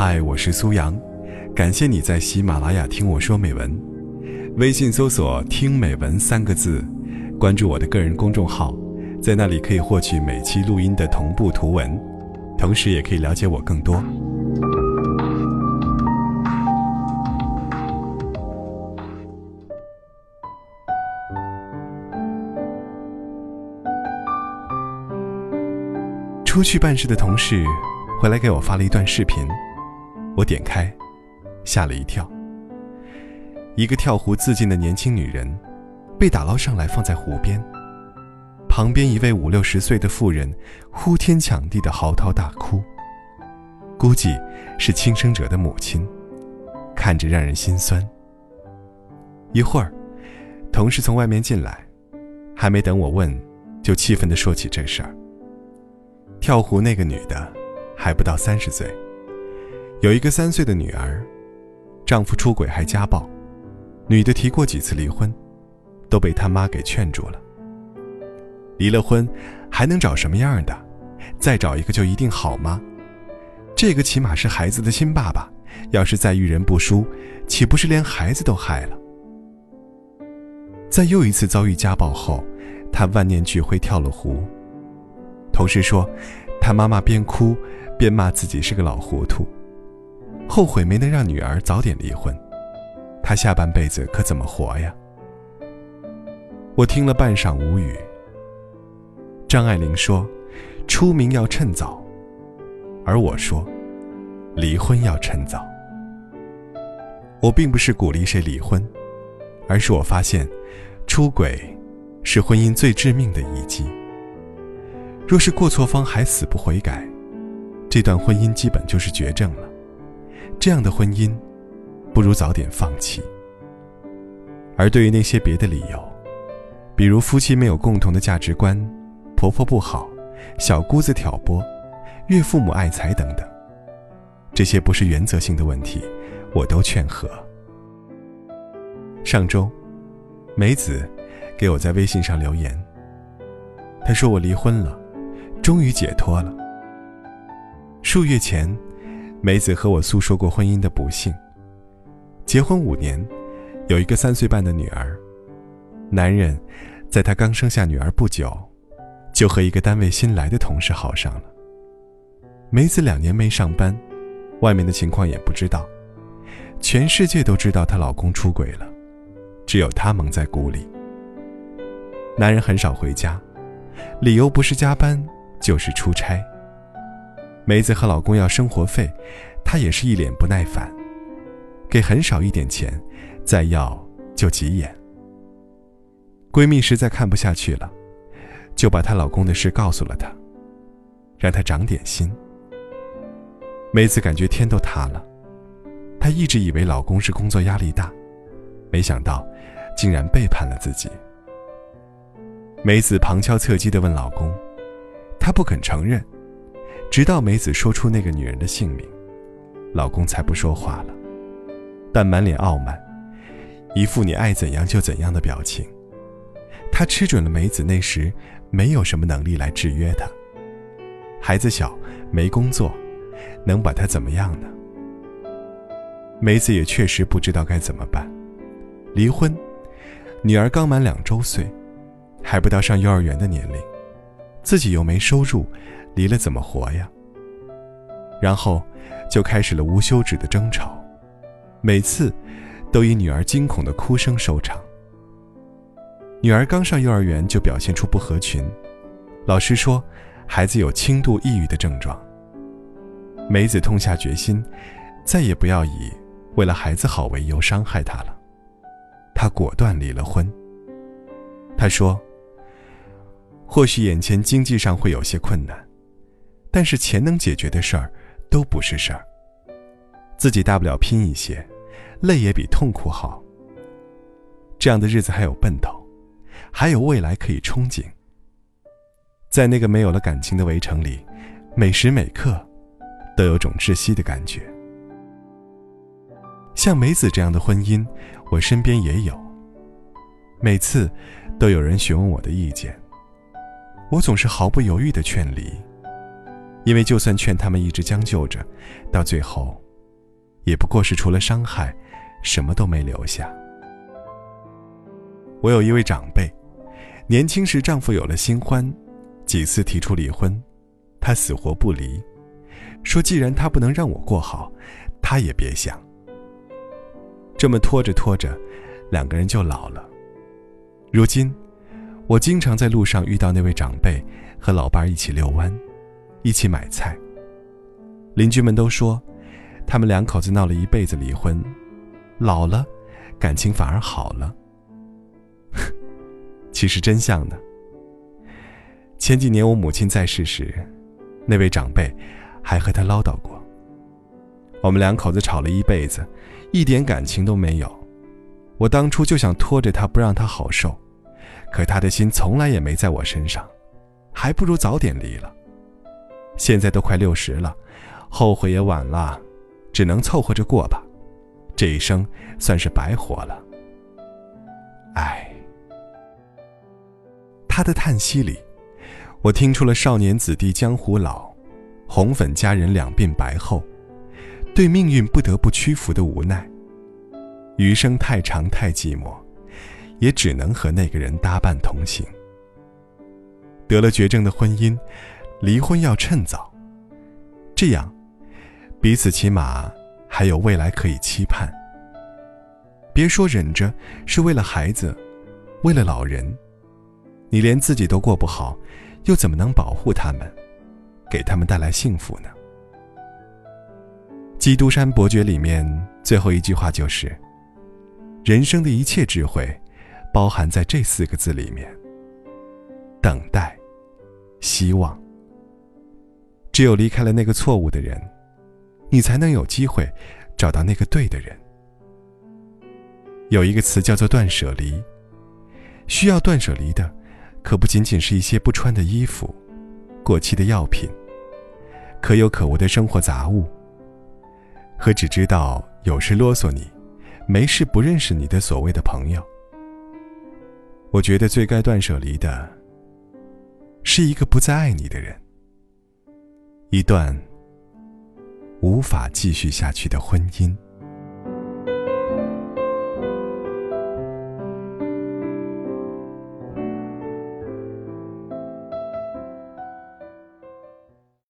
嗨，我是苏阳，感谢你在喜马拉雅听我说美文。微信搜索“听美文”三个字，关注我的个人公众号，在那里可以获取每期录音的同步图文，同时也可以了解我更多。出去办事的同事回来给我发了一段视频，我点开，吓了一跳。一个跳湖自尽的年轻女人，被打捞上来放在湖边，旁边一位五六十岁的妇人呼天抢地的嚎啕大哭，估计是轻生者的母亲，看着让人心酸。一会儿，同事从外面进来，还没等我问，就气愤地说起这事儿。跳湖那个女的，还不到三十岁，有一个三岁的女儿，丈夫出轨还家暴，女的提过几次离婚，都被他妈给劝住了。离了婚，还能找什么样的？再找一个就一定好吗？这个起码是孩子的亲爸爸，要是再遇人不淑，岂不是连孩子都害了？在又一次遭遇家暴后，他万念俱灰跳了湖。同事说，他妈妈边哭边骂自己是个老糊涂，后悔没能让女儿早点离婚，他下半辈子可怎么活呀？我听了半晌无语。张爱玲说：“出名要趁早。”而我说：“离婚要趁早。”我并不是鼓励谁离婚，而是我发现，出轨是婚姻最致命的一击。若是过错方还死不悔改，这段婚姻基本就是绝症了。这样的婚姻，不如早点放弃。而对于那些别的理由，比如夫妻没有共同的价值观，婆婆不好，小姑子挑拨，岳父母爱财等等，这些不是原则性的问题，我都劝和。上周，梅子给我在微信上留言，她说我离婚了。终于解脱了。数月前，梅子和我诉说过婚姻的不幸。结婚五年，有一个三岁半的女儿。男人，在她刚生下女儿不久，就和一个单位新来的同事好上了。梅子两年没上班，外面的情况也不知道。全世界都知道她老公出轨了，只有她蒙在鼓里。男人很少回家，理由不是加班。就是出差。梅子和老公要生活费，她也是一脸不耐烦，给很少一点钱，再要就急眼。闺蜜实在看不下去了，就把她老公的事告诉了她，让她长点心。梅子感觉天都塌了，她一直以为老公是工作压力大，没想到竟然背叛了自己。梅子旁敲侧击地问老公。他不肯承认，直到梅子说出那个女人的姓名，老公才不说话了，但满脸傲慢，一副你爱怎样就怎样的表情。他吃准了梅子那时没有什么能力来制约他，孩子小没工作，能把他怎么样呢？梅子也确实不知道该怎么办，离婚，女儿刚满两周岁，还不到上幼儿园的年龄。自己又没收入，离了怎么活呀？然后就开始了无休止的争吵，每次都以女儿惊恐的哭声收场。女儿刚上幼儿园就表现出不合群，老师说孩子有轻度抑郁的症状。梅子痛下决心，再也不要以为了孩子好为由伤害他了，她果断离了婚。她说。或许眼前经济上会有些困难，但是钱能解决的事儿都不是事儿。自己大不了拼一些，累也比痛苦好。这样的日子还有奔头，还有未来可以憧憬。在那个没有了感情的围城里，每时每刻都有种窒息的感觉。像梅子这样的婚姻，我身边也有。每次都有人询问我的意见。我总是毫不犹豫的劝离，因为就算劝他们一直将就着，到最后也不过是除了伤害，什么都没留下。我有一位长辈，年轻时丈夫有了新欢，几次提出离婚，她死活不离，说既然他不能让我过好，她也别想。这么拖着拖着，两个人就老了。如今，我经常在路上遇到那位长辈和老伴儿一起遛弯，一起买菜。邻居们都说，他们两口子闹了一辈子离婚，老了，感情反而好了。其实真相呢？前几年我母亲在世时，那位长辈还和他唠叨过。我们两口子吵了一辈子，一点感情都没有。我当初就想拖着他不让他好受，可他的心从来也没在我身上，还不如早点离了。现在都快六十了。后悔也晚了，只能凑合着过吧。这一生算是白活了。唉，他的叹息里，我听出了少年子弟江湖老，红粉佳人两鬓白后，对命运不得不屈服的无奈。余生太长太寂寞，也只能和那个人搭伴同行。得了绝症的婚姻，离婚要趁早，这样。彼此起码还有未来可以期盼。别说忍着是为了孩子，为了老人，你连自己都过不好，又怎么能保护他们，给他们带来幸福呢？《基督山伯爵》里面最后一句话就是：“人生的一切智慧，包含在这四个字里面。等待，希望。只有离开了那个错误的人。”你才能有机会找到那个对的人。有一个词叫做断舍离，需要断舍离的，可不仅仅是一些不穿的衣服、过期的药品、可有可无的生活杂物，和只知道有事啰嗦你、没事不认识你的所谓的朋友。我觉得最该断舍离的，是一个不再爱你的人，一段。无法继续下去的婚姻。